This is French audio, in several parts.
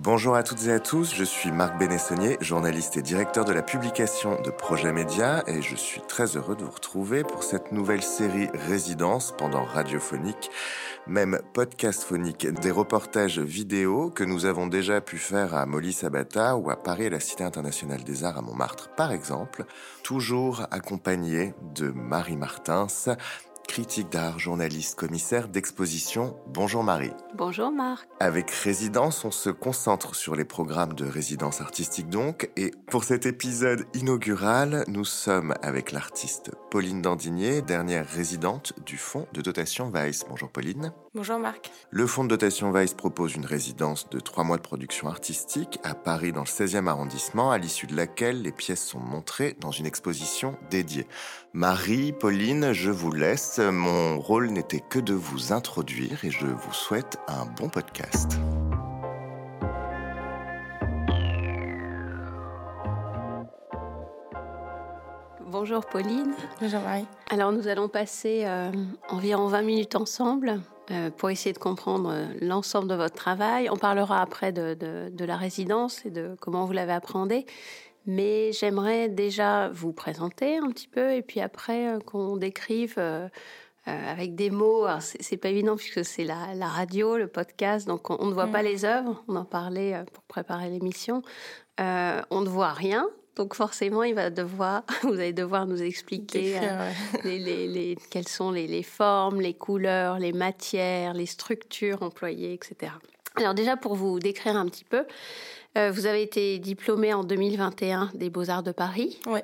Bonjour à toutes et à tous, je suis Marc Bénessonnier, journaliste et directeur de la publication de Projet Média et je suis très heureux de vous retrouver pour cette nouvelle série Résidence pendant radiophonique, même podcast phonique, des reportages vidéo que nous avons déjà pu faire à Molly Sabata ou à Paris à la Cité internationale des arts à Montmartre par exemple, toujours accompagné de Marie Martins, critique d'art, journaliste, commissaire d'exposition. Bonjour Marie. Bonjour Marc. Avec Résidence, on se concentre sur les programmes de résidence artistique donc. Et pour cet épisode inaugural, nous sommes avec l'artiste Pauline Dandinier, dernière résidente du fonds de dotation Weiss. Bonjour Pauline. Bonjour Marc. Le fonds de dotation Weiss propose une résidence de trois mois de production artistique à Paris dans le 16e arrondissement, à l'issue de laquelle les pièces sont montrées dans une exposition dédiée. Marie, Pauline, je vous laisse. Mon rôle n'était que de vous introduire et je vous souhaite un bon podcast. Bonjour Pauline. Bonjour Marie. Alors nous allons passer euh, environ 20 minutes ensemble pour essayer de comprendre euh, l'ensemble de votre travail. On parlera après de, de, la résidence et de comment vous l'avez appréhendé. Mais j'aimerais déjà vous présenter un petit peu et puis après qu'on décrive avec des mots. C'est pas évident puisque c'est la, la, radio, le podcast, donc on, ne voit pas mm. les œuvres. On en parlait pour préparer l'émission. on ne voit rien, donc forcément, il va devoir, vous allez devoir nous expliquer euh, les, quelles sont les, formes, les couleurs, les matières, les structures employées, etc. Alors déjà, pour vous décrire un petit peu, euh, vous avez été diplômé en 2021 des Beaux-Arts de Paris. Oui.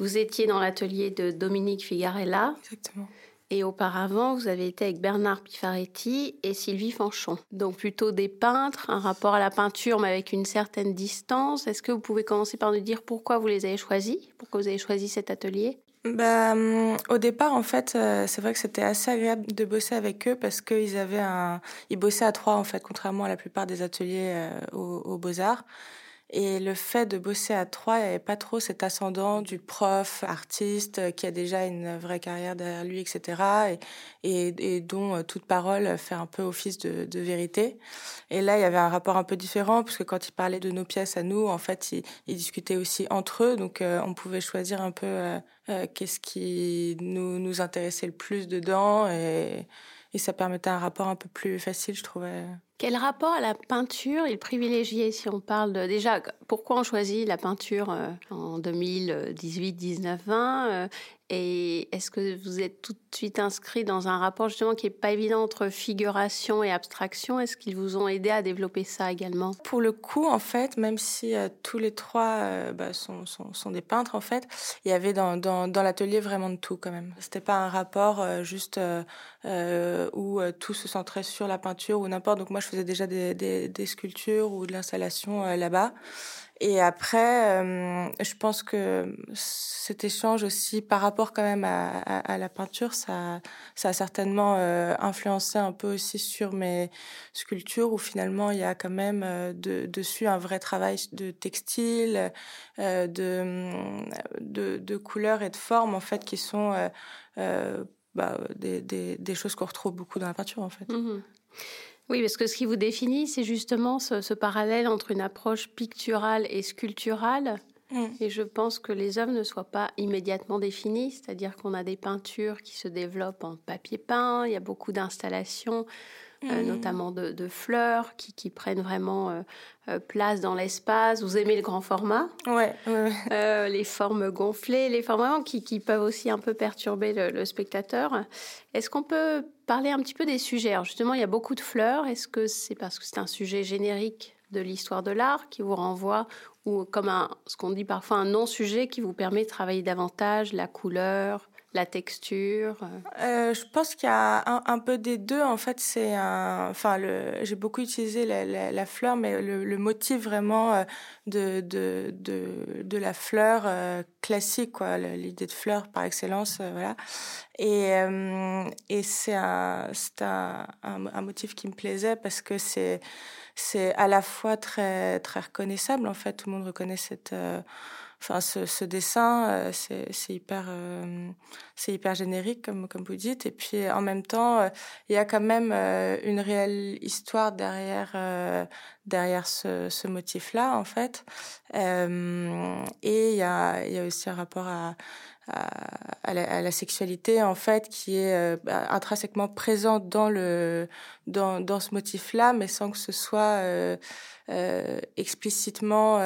Vous étiez dans l'atelier de Dominique Figarella. Exactement. Et auparavant, vous avez été avec Bernard Pifaretti et Sylvie Fanchon. Donc plutôt des peintres, un rapport à la peinture, mais avec une certaine distance. Est-ce que vous pouvez commencer par nous dire pourquoi vous les avez choisis Pourquoi vous avez choisi cet atelier? Bah, au départ, en fait, euh, c'est vrai que c'était assez agréable de bosser avec eux parce qu'ils avaient un, ils bossaient à trois en fait, contrairement à la plupart des ateliers euh, aux Beaux Arts. Et le fait de bosser à trois, il n'y avait pas trop cet ascendant du prof, artiste, euh, qui a déjà une vraie carrière derrière lui, etc. Et, dont euh, toute parole fait un peu office de, vérité. Et là, il y avait un rapport un peu différent, parce que quand il parlait de nos pièces à nous, en fait, ils il discutaient aussi entre eux. Donc, euh, on pouvait choisir un peu qu'est-ce qui nous, intéressait le plus dedans. Et ça permettait un rapport un peu plus facile, je trouvais. Quel rapport à la peinture il privilégié si on parle de déjà pourquoi on choisit la peinture euh, en 2018, 19, 20 et est-ce que vous êtes tout de suite inscrit dans un rapport justement qui est pas évident entre figuration et abstraction? Est-ce qu'ils vous ont aidé à développer ça également? Pour le coup, en fait, même si euh, tous les trois euh, bah, sont, sont, sont, des peintres, en fait, il y avait dans, dans, l'atelier vraiment de tout quand même. C'était pas un rapport juste où tout se centrait sur la peinture ou n'importe. Donc je faisais déjà des, sculptures ou de l'installation là-bas. Et après, euh, je pense que cet échange aussi par rapport quand même à, la peinture, ça, a certainement euh, influencé un peu aussi sur mes sculptures où finalement il y a quand même euh, de, dessus un vrai travail de textile, de, de, couleurs et de formes en fait qui sont bah, des, choses qu'on retrouve beaucoup dans la peinture en fait. Mmh oui, parce que ce qui vous définit, c'est justement ce, parallèle entre une approche picturale et sculpturale. Mm. Et je pense que les œuvres ne soient pas immédiatement définies, c'est-à-dire qu'on a des peintures qui se développent en papier peint, il y a beaucoup d'installations euh, mm. notamment de, fleurs qui, qui, prennent vraiment euh, euh, place dans l'espace. Vous aimez le grand format? Ouais. les formes gonflées, les formes qui, qui, peuvent aussi un peu perturber le, spectateur. Est-ce qu'on peut parler un petit peu des sujets Alors Justement, il y a beaucoup de fleurs. Est-ce que c'est parce que c'est un sujet générique de l'histoire de l'art qui vous renvoie ou comme un, ce qu'on dit parfois un non-sujet qui vous permet de travailler davantage la couleur, la texture euh, Je pense qu'il y a un, peu des deux. En fait, c'est un. Enfin, j'ai beaucoup utilisé la, fleur, mais le, motif vraiment euh, de, de, de, de la fleur euh, classique, quoi, l'idée de fleur par excellence, voilà. Et, et c'est un, un, un, un, motif qui me plaisait parce que c'est c'est à la fois très très reconnaissable en fait tout le monde reconnaît cette enfin, ce, dessin, c'est hyper, c'est hyper générique, comme, comme vous dites. Et puis, en même temps, il y a quand même une réelle histoire derrière, derrière ce, ce motif-là, en fait. et il y a aussi un rapport à, à, la, sexualité en fait qui est euh, intrinsèquement présente dans le dans, dans ce motif là mais sans que ce soit euh, euh, explicitement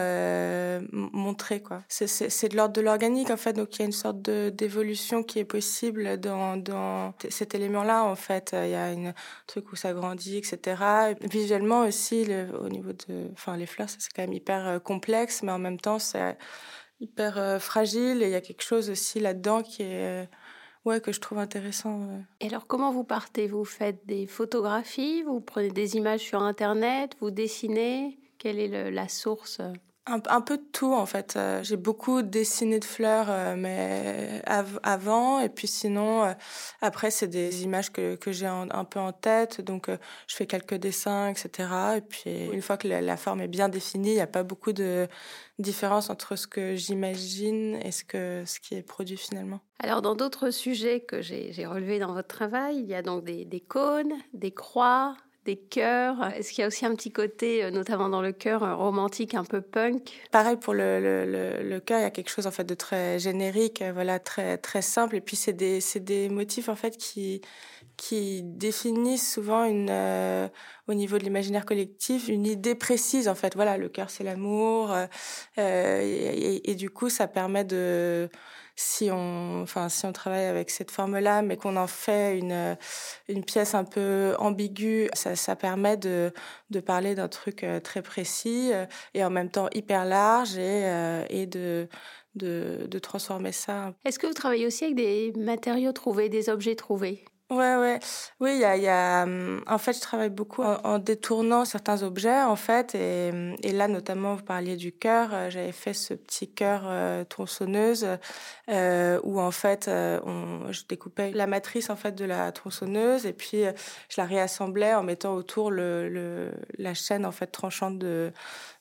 montré quoi. C'est de l'ordre de l'organique en fait. Donc il y a une sorte de d'évolution qui est possible dans dans cet élément là en fait. Il y a une truc où ça grandit etc visuellement aussi le, au niveau de enfin les fleurs c'est quand même hyper complexe mais en même temps c'est hyper euh, fragile et il y a quelque chose aussi là-dedans qui est euh, ouais que je trouve intéressant. Et alors comment vous partez? Vous faites des photographies, vous prenez des images sur internet, vous dessinez? Quelle est la source? Un, peu de tout en fait. Euh, j'ai beaucoup dessiné de fleurs, euh, mais avant et puis sinon euh, après c'est des images que, que j'ai un, peu en tête, donc je fais quelques dessins, etc. Et puis une fois que la, forme est bien définie, il n'y a pas beaucoup de différence entre ce que j'imagine et ce que ce qui est produit finalement. Alors dans d'autres sujets que j'ai relevés dans votre travail, il y a donc des, des cônes, des croix, des chœurs Est-ce qu'il y a aussi un petit côté, euh, notamment dans le chœur, euh, romantique, un peu punk? Pareil pour le, le, le, chœur, il y a quelque chose en fait de très générique, euh, voilà, très très simple. Et puis c'est des des motifs en fait qui qui définissent souvent une au niveau de l'imaginaire collectif une idée précise en fait. Voilà, le cœur c'est l'amour et, du coup ça permet de si on, enfin, si on travaille avec cette forme-là, mais qu'on en fait une, une pièce un peu ambiguë, ça, permet de, de parler d'un truc euh, très précis euh, et en même temps hyper large et, euh, et de, de transformer ça. Est-ce que vous travaillez aussi avec des matériaux trouvés, des objets trouvés? Ouais, ouais. Oui, il y a, en fait, je travaille beaucoup en, détournant certains objets, en fait, et, là, notamment, vous parliez du cœur. J'avais fait ce petit cœur tronçonneuse où, en fait, je découpais la matrice, en fait, de la tronçonneuse et puis je la réassemblais en mettant autour le, la chaîne, en fait, tranchante de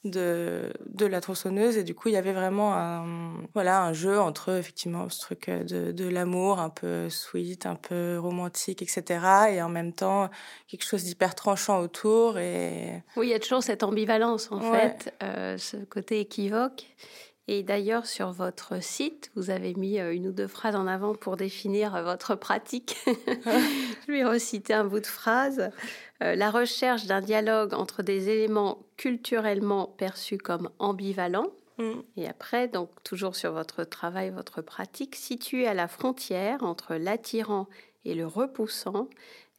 de, la tronçonneuse et du coup il y avait vraiment un voilà un jeu entre effectivement ce truc de l'amour un peu sweet un peu romantique etc et en même temps quelque chose d'hyper tranchant autour et oui il y a toujours cette ambivalence en fait euh, ce côté équivoque et d'ailleurs, sur votre site, vous avez mis euh, une ou deux phrases en avant pour définir euh, votre pratique. Je vais reciter un bout de phrase. Euh, la recherche d'un dialogue entre des éléments culturellement perçus comme ambivalents, mm. et après, donc toujours sur votre travail, votre pratique, située à la frontière entre l'attirant et le repoussant,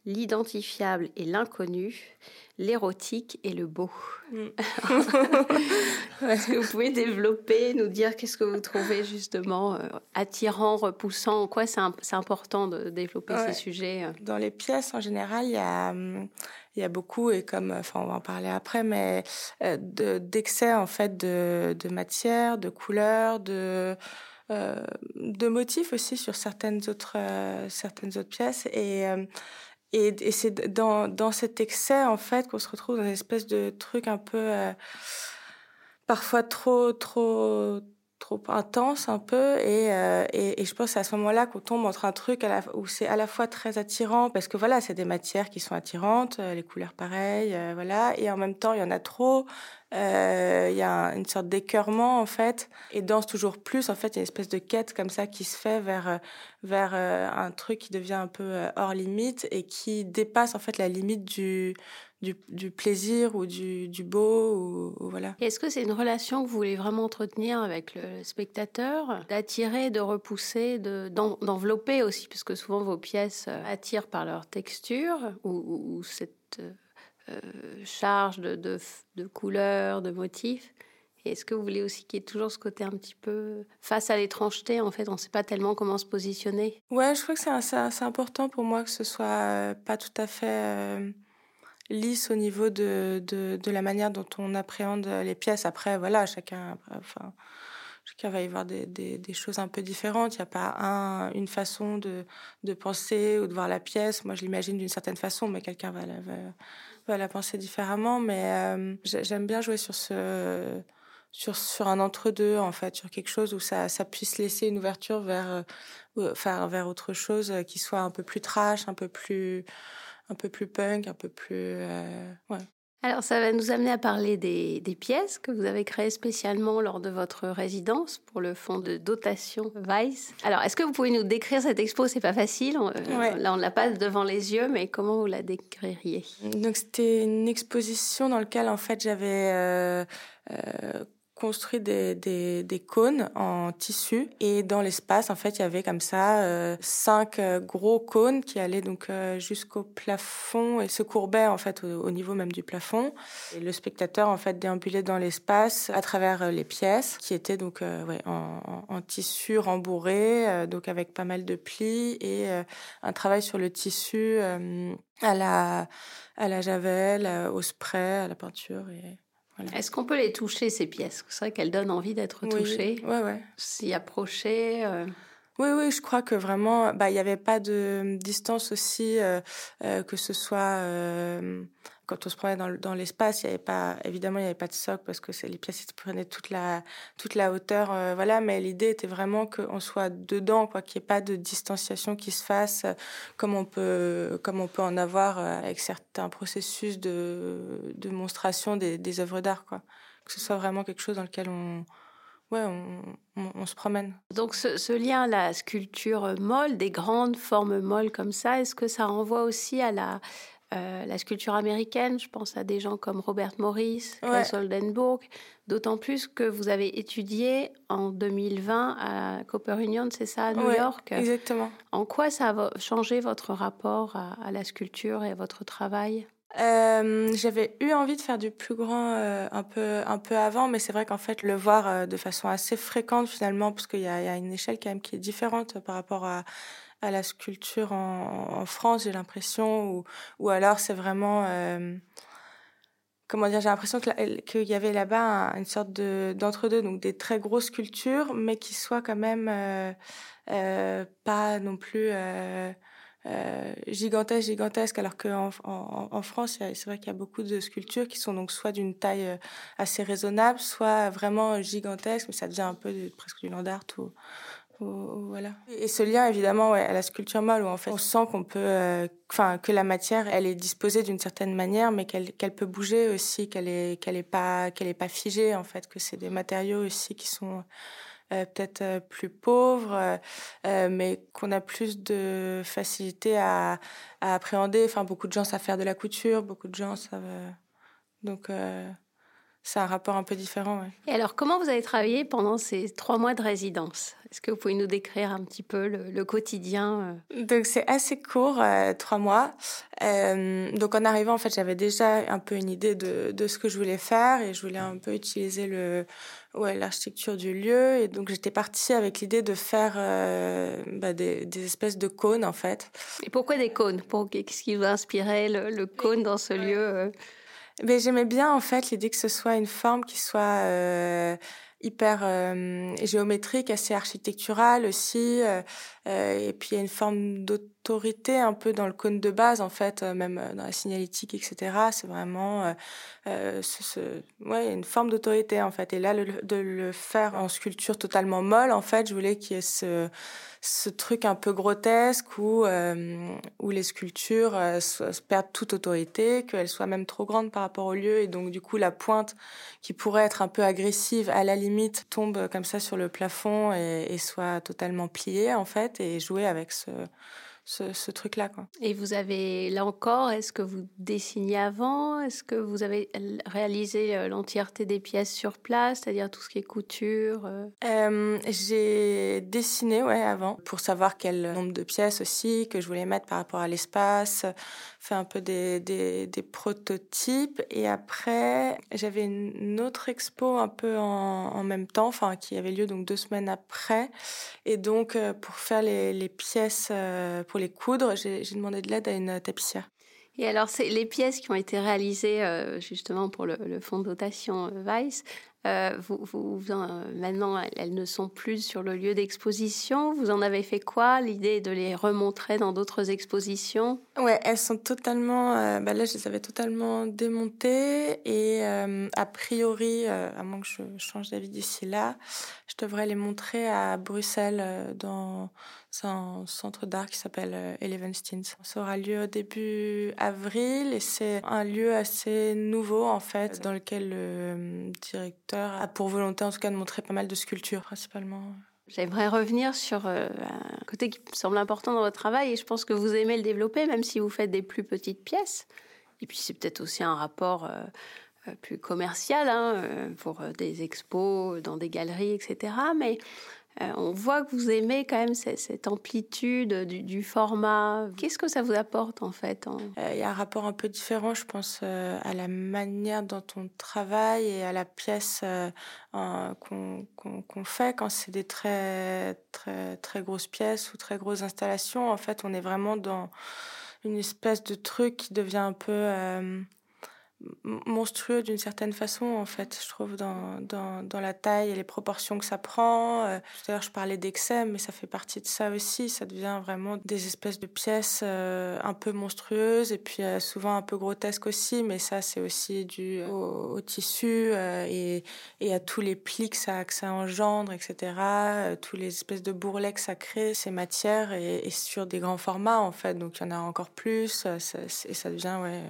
l'identifiable et l'inconnu, l'érotique et le beau. Mm. Est-ce que vous pouvez développer, nous dire qu'est-ce que vous trouvez justement euh, attirant, repoussant? En quoi c'est important de développer ces sujets euh? Dans les pièces, en général, il y a, il y a beaucoup, et comme, enfin, on va en parler après, mais euh, d'excès en fait de, de matière, de couleurs, de de motifs aussi sur certaines autres certaines autres pièces. Et et, et c'est dans, dans cet excès, en fait, qu'on se retrouve dans une espèce de truc un peu, euh, parfois trop, trop, trop intense un peu et, euh, et, et, je pense à ce moment-là qu'on tombe entre un truc où c'est à la fois très attirant parce que voilà c'est des matières qui sont attirantes euh, les couleurs pareilles euh, voilà et en même temps il y en a trop il y a une sorte d'écœurement en fait et danse toujours plus en fait il y a une espèce de quête comme ça qui se fait vers vers un truc qui devient un peu hors limite et qui dépasse en fait la limite du du, du, plaisir ou du, du beau. Ou, voilà. Est-ce que c'est une relation que vous voulez vraiment entretenir avec le spectateur D'attirer, de repousser, d'envelopper aussi, parce que souvent vos pièces euh, attirent par leur texture ou, ou cette euh, charge de, de, de couleurs, de motifs. Est-ce que vous voulez aussi qu'il y ait toujours ce côté un petit peu face à l'étrangeté En fait, on ne sait pas tellement comment se positionner. Ouais, je crois que c'est important pour moi que ce soit euh, pas tout à fait lisse au niveau de, de, de, la manière dont on appréhende les pièces. Après, voilà, chacun, enfin, chacun va y voir des, des, choses un peu différentes. Il n'y a pas un, une façon de, de penser ou de voir la pièce. Moi, je l'imagine d'une certaine façon, mais quelqu'un va, va, va, la penser différemment. Mais euh, j'aime bien jouer sur ce sur, sur un entre-deux, en fait, sur quelque chose où ça, ça puisse laisser une ouverture vers, enfin, vers autre chose qui soit un peu plus trash, un peu plus, un peu plus punk, un peu plus. ouais. Alors, ça va nous amener à parler des, pièces que vous avez créées spécialement lors de votre résidence pour le fonds de dotation Vice. Alors, est-ce que vous pouvez nous décrire cette expo? C'est pas facile. Euh, là, on l'a pas devant les yeux, mais comment vous la décririez? Donc, c'était une exposition dans laquelle, en fait, j'avais euh, euh, construit des, des, cônes en tissu. Et dans l'espace en fait il y avait comme ça euh, cinq euh, gros cônes qui allaient donc euh, jusqu'au plafond et se courbaient en fait au, niveau même du plafond. Le spectateur en fait déambulait dans l'espace à travers les pièces qui étaient donc en, tissu rembourré donc avec pas mal de plis et un travail sur le tissu à la à la javel au spray à la peinture est-ce qu'on peut les toucher, ces pièces? C'est vrai qu'elles donnent envie d'être touchées. Oui, ouais, S'y approcher. Euh. Oui, oui, je crois que vraiment, bah, il n'y avait pas de distance aussi, euh, euh, que ce soit quand on se prenait dans, l'espace, il y avait pas, évidemment, il n'y avait pas de socle parce que les pièces prenaient toute la, toute la hauteur, euh, voilà. Mais l'idée était vraiment qu'on soit dedans, quoi, qu'il n'y ait pas de distanciation qui se fasse, euh, comme on peut, comme on peut en avoir euh, avec certains processus de, de monstration des, des œuvres d'art, quoi. Que ce soit vraiment quelque chose dans lequel on, ouais, on, on, se promène. Donc ce, ce, lien à la sculpture molle, des grandes formes molles comme ça, est-ce que ça renvoie aussi à la euh, la sculpture américaine, je pense à des gens comme Robert Morris, Chris Oldenburg, d'autant plus que vous avez étudié en 2020 à Cooper Union, c'est ça, à New York? Exactement. En quoi ça a changé votre rapport à, la sculpture et à votre travail? Euh, j'avais eu envie de faire du plus grand euh, un peu un peu avant, mais c'est vrai qu'en fait le voir de façon assez fréquente finalement, parce qu'il y, a, une échelle quand même qui est différente par rapport à la sculpture en, France, j'ai l'impression, ou, ou alors c'est vraiment... Euh, comment dire, j'ai l'impression qu'il y avait là-bas une sorte de d'entre-deux, donc des très grosses sculptures, mais qui soient quand même euh, euh, pas non plus euh, euh, gigantesques, gigantesques, alors qu'en en, France, c'est vrai qu'il y a beaucoup de sculptures qui sont donc soit d'une taille euh, assez raisonnable, soit vraiment gigantesques, mais ça devient un peu presque du land art ou, voilà. Et ce lien, évidemment, ouais, à la sculpture molle, où en fait, on sent qu'on peut, euh, enfin, que la matière, elle est disposée d'une certaine manière, mais qu'elle peut bouger aussi, qu'elle est qu'elle est pas qu'elle est pas figée, en fait, que c'est des matériaux aussi qui sont peut-être euh, plus pauvres, mais qu'on a plus de facilité à, à, appréhender. Enfin, beaucoup de gens savent faire de la couture, beaucoup de gens savent. donc c'est un rapport un peu différent. Et alors, comment vous avez travaillé pendant ces trois mois de résidence? Est-ce que vous pouvez nous décrire un petit peu le, quotidien euh? Donc, c'est assez court, euh, trois mois. Euh, donc, en arrivant, en fait, j'avais déjà un peu une idée de, de, ce que je voulais faire et je voulais un peu utiliser le, ouais, l'architecture du lieu. Et donc, j'étais partie avec l'idée de faire bah, des, des, espèces de cônes, en fait. Et pourquoi des cônes? Qu'est-ce qui vous a inspiré le, le cône dans ce lieu mais j'aimais bien en fait l'idée que ce soit une forme qui soit euh, hyper euh, géométrique, assez architecturale aussi. Euh, euh, et puis une forme d'autorité un peu dans le cône de base en fait, euh, même dans la signalétique, etc. C'est vraiment ouais, une forme d'autorité en fait. Et là, de le faire en sculpture totalement molle, en fait, je voulais qu'il y ait ce truc un peu grotesque où, euh, où les sculptures euh, perdent toute autorité, qu'elles soient même trop grandes par rapport au lieu, et donc du coup la pointe qui pourrait être un peu agressive à la limite tombe comme ça sur le plafond et soit totalement pliée en fait, et jouer avec ce, ce, truc-là. Et vous avez, là encore, est-ce que vous dessinez avant? Est-ce que vous avez réalisé euh, l'entièreté des pièces sur place, c'est-à-dire tout ce qui est couture euh? euh, J'ai dessiné, ouais, avant, pour savoir quel nombre de pièces aussi que je voulais mettre par rapport à l'espace, fait un peu des, des, prototypes. Et après, j'avais une autre expo un peu en, même temps, enfin, qui avait lieu donc deux semaines après. Et donc, euh, pour faire les, les pièces, pour les coudre, j'ai demandé de l'aide à une tapissière. Et alors, c'est les pièces qui ont été réalisées justement pour le, le fonds de dotation Vice, euh, vous, vous, maintenant, elles, ne sont plus sur le lieu d'exposition. Vous en avez fait quoi L'idée de les remontrer dans d'autres expositions? Ouais, elles sont totalement. Euh, bah là, je les avais totalement démontées et euh, a priori, à moins que je change d'avis d'ici là, je devrais les montrer à Bruxelles dans un centre d'art qui s'appelle Elevensteins. Ça aura lieu au début avril et c'est un lieu assez nouveau en fait dans lequel le directeur a pour volonté en tout cas de montrer pas mal de sculptures principalement. J'aimerais revenir sur euh, un côté qui me semble important dans votre travail et je pense que vous aimez le développer même si vous faites des plus petites pièces. Et puis c'est peut-être aussi un rapport euh, euh, plus commercial hein, pour des expos dans des galeries, etc. Mais euh, on voit que vous aimez quand même cette, amplitude du, format. Qu'est-ce que ça vous apporte en fait euh, Il y a un rapport un peu différent, je pense, euh, à la manière dont on travaille et à la pièce qu'on fait quand c'est des très, très, très grosses pièces ou très grosses installations. En fait, on est vraiment dans une espèce de truc qui devient un peu monstrueux d'une certaine façon en fait je trouve dans, dans, dans, la taille et les proportions que ça prend euh, je parlais d'excès mais ça fait partie de ça aussi. Ça devient vraiment des espèces de pièces euh, un peu monstrueuses et puis euh, souvent un peu grotesques aussi mais ça c'est aussi dû au, tissu et, et à tous les plis que ça, engendre etc tous les espèces de bourrelets que ça crée ces matières et, sur des grands formats en fait. Donc il y en a encore plus et ça devient ouais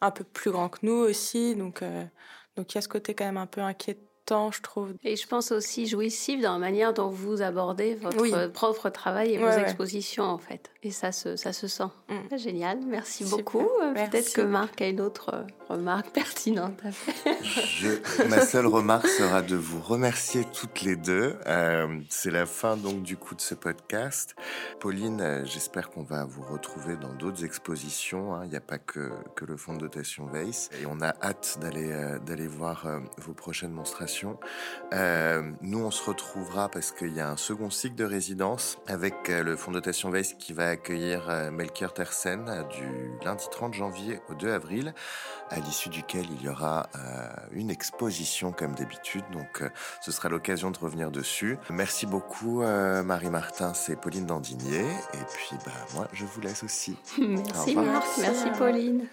un peu plus grand que nous aussi. Donc, euh, donc il y a ce côté quand même un peu inquiétant je trouve. Et je pense aussi jouissif dans la manière dont vous abordez votre propre travail et vos expositions, en fait. Et ça se, ça se sent. Mm. Génial, merci beaucoup. Euh, peut-être que Marc a une autre euh, remarque pertinente à faire. ma seule remarque sera de vous remercier toutes les deux. Euh, c'est la fin donc du coup de ce podcast. Pauline, j'espère qu'on va vous retrouver dans d'autres expositions. Hein. Il n'y a pas que, que le fonds de dotation Weiss. Et on a hâte d'aller d'aller voir vos prochaines monstrations euh, nous, on se retrouvera parce qu'il y a un second cycle de résidence avec euh, le Fonds de dotation Weiss qui va accueillir euh, Melchior Tersen du lundi 30 janvier au 2 avril, à l'issue duquel il y aura une exposition comme d'habitude. Donc, ce sera l'occasion de revenir dessus. Merci beaucoup, Marie Martin, c'est Pauline Dandinier. Et puis, bah, moi, je vous laisse aussi. Merci, Marc. Merci, Pauline.